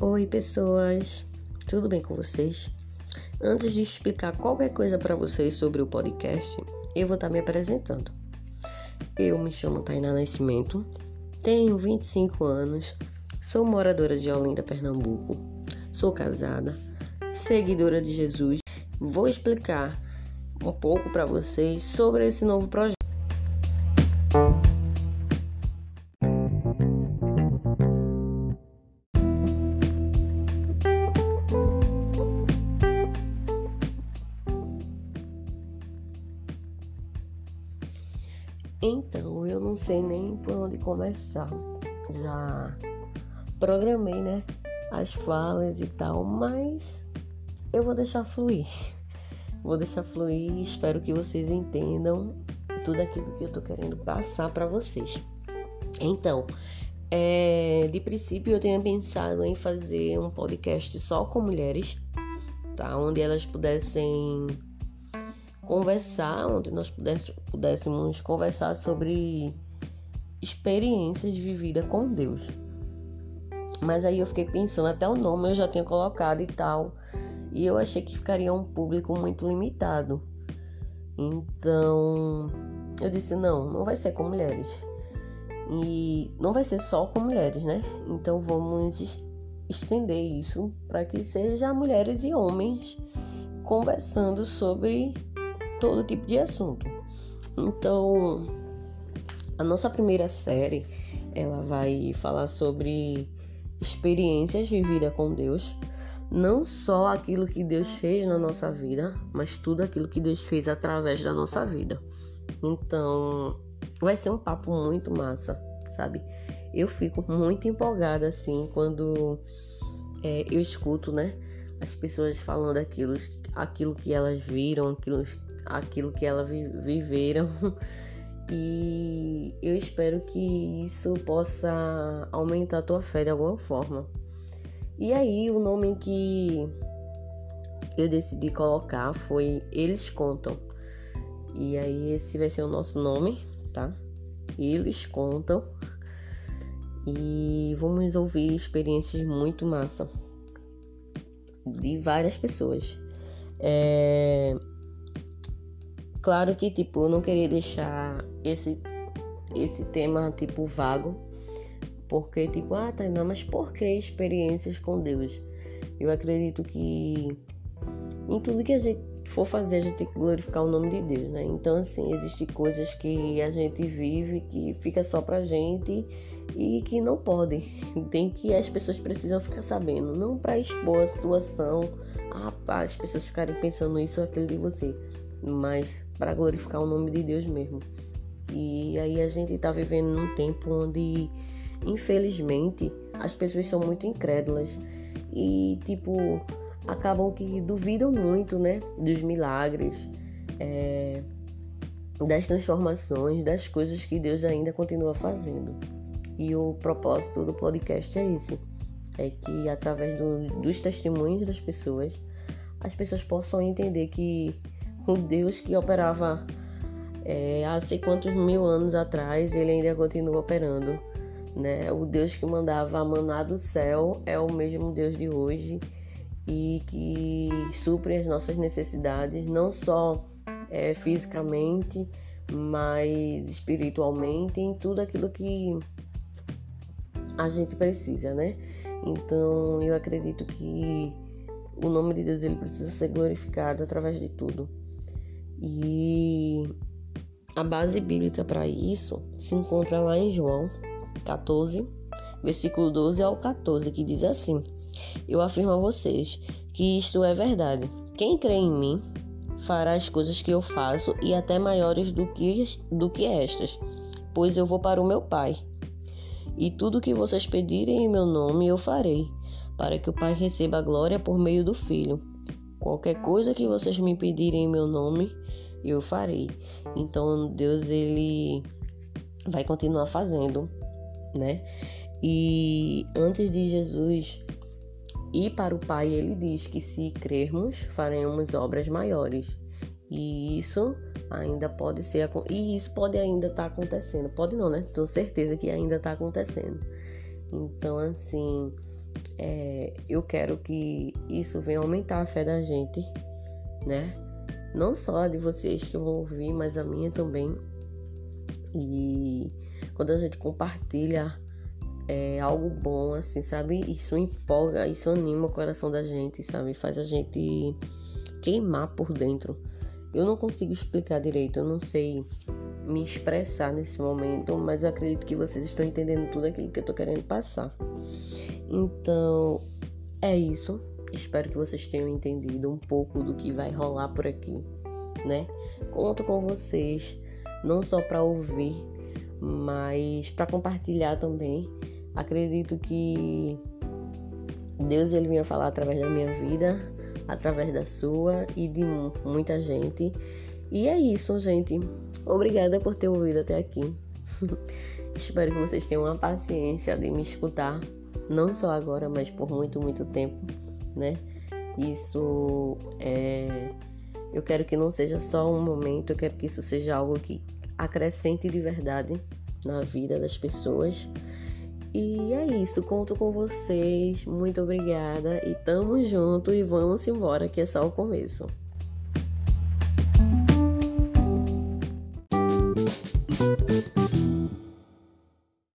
Oi, pessoas, tudo bem com vocês? Antes de explicar qualquer coisa para vocês sobre o podcast, eu vou estar tá me apresentando. Eu me chamo Tainá Nascimento, tenho 25 anos, sou moradora de Olinda, Pernambuco, sou casada, seguidora de Jesus. Vou explicar um pouco para vocês sobre esse novo projeto. Então, eu não sei nem por onde começar. Já programei, né, as falas e tal, mas eu vou deixar fluir. Vou deixar fluir e espero que vocês entendam tudo aquilo que eu tô querendo passar para vocês. Então, é, de princípio eu tenho pensado em fazer um podcast só com mulheres, tá? Onde elas pudessem conversar, onde nós pudéssemos conversar sobre experiências vividas com Deus. Mas aí eu fiquei pensando, até o nome eu já tinha colocado e tal, e eu achei que ficaria um público muito limitado. Então, eu disse: não, não vai ser com mulheres. E não vai ser só com mulheres, né? Então vamos estender isso para que seja mulheres e homens conversando sobre todo tipo de assunto. Então, a nossa primeira série, ela vai falar sobre experiências vividas com Deus, não só aquilo que Deus fez na nossa vida, mas tudo aquilo que Deus fez através da nossa vida. Então, vai ser um papo muito massa, sabe? Eu fico muito empolgada assim quando é, eu escuto, né? As pessoas falando aquilo, aquilo que elas viram, aquilo, aquilo que elas viveram. E eu espero que isso possa aumentar a tua fé de alguma forma. E aí, o nome que eu decidi colocar foi Eles Contam. E aí, esse vai ser o nosso nome, tá? Eles Contam. E vamos ouvir experiências muito massa de várias pessoas. É Claro que, tipo, eu não queria deixar esse, esse tema, tipo, vago. Porque, tipo, ah, tá, não, mas por que experiências com Deus? Eu acredito que em tudo que a gente for fazer, a gente tem que glorificar o nome de Deus, né? Então, assim, existem coisas que a gente vive que fica só pra gente e que não podem. Tem que as pessoas precisam ficar sabendo, não para expor a situação, ah, para as pessoas ficarem pensando isso ou aquilo de você, mas para glorificar o nome de Deus mesmo. E aí a gente está vivendo num tempo onde, infelizmente, as pessoas são muito incrédulas e, tipo, acabam que duvidam muito, né, dos milagres, é, das transformações, das coisas que Deus ainda continua fazendo. E o propósito do podcast é esse: é que através do, dos testemunhos das pessoas, as pessoas possam entender que o Deus que operava é, há sei quantos mil anos atrás, ele ainda continua operando. Né? O Deus que mandava a maná do céu é o mesmo Deus de hoje e que supre as nossas necessidades, não só é, fisicamente, mas espiritualmente, em tudo aquilo que a gente precisa, né? Então eu acredito que o nome de Deus ele precisa ser glorificado através de tudo. E a base bíblica para isso se encontra lá em João 14, versículo 12 ao 14, que diz assim: Eu afirmo a vocês que isto é verdade. Quem crê em mim fará as coisas que eu faço e até maiores do que, do que estas, pois eu vou para o meu Pai. E tudo que vocês pedirem em meu nome eu farei, para que o Pai receba a glória por meio do Filho. Qualquer coisa que vocês me pedirem em meu nome, eu farei. Então Deus ele vai continuar fazendo, né? E antes de Jesus ir para o Pai, ele diz que se crermos, faremos obras maiores. E isso ainda pode ser e isso pode ainda estar tá acontecendo. Pode não, né? Tenho certeza que ainda está acontecendo. Então, assim, é, eu quero que isso venha aumentar a fé da gente, né? Não só a de vocês que vão ouvir, mas a minha também. E quando a gente compartilha é, algo bom, assim, sabe? Isso empolga, isso anima o coração da gente, sabe? Faz a gente queimar por dentro. Eu não consigo explicar direito, eu não sei me expressar nesse momento, mas eu acredito que vocês estão entendendo tudo aquilo que eu tô querendo passar. Então, é isso. Espero que vocês tenham entendido um pouco do que vai rolar por aqui, né? Conto com vocês, não só para ouvir, mas para compartilhar também. Acredito que Deus ele vinha falar através da minha vida, através da sua e de muita gente. E é isso, gente. Obrigada por ter ouvido até aqui. Espero que vocês tenham a paciência de me escutar, não só agora, mas por muito, muito tempo, né? Isso é. Eu quero que não seja só um momento, eu quero que isso seja algo que acrescente de verdade na vida das pessoas. E é isso, conto com vocês. Muito obrigada e tamo junto e vamos embora que é só o começo.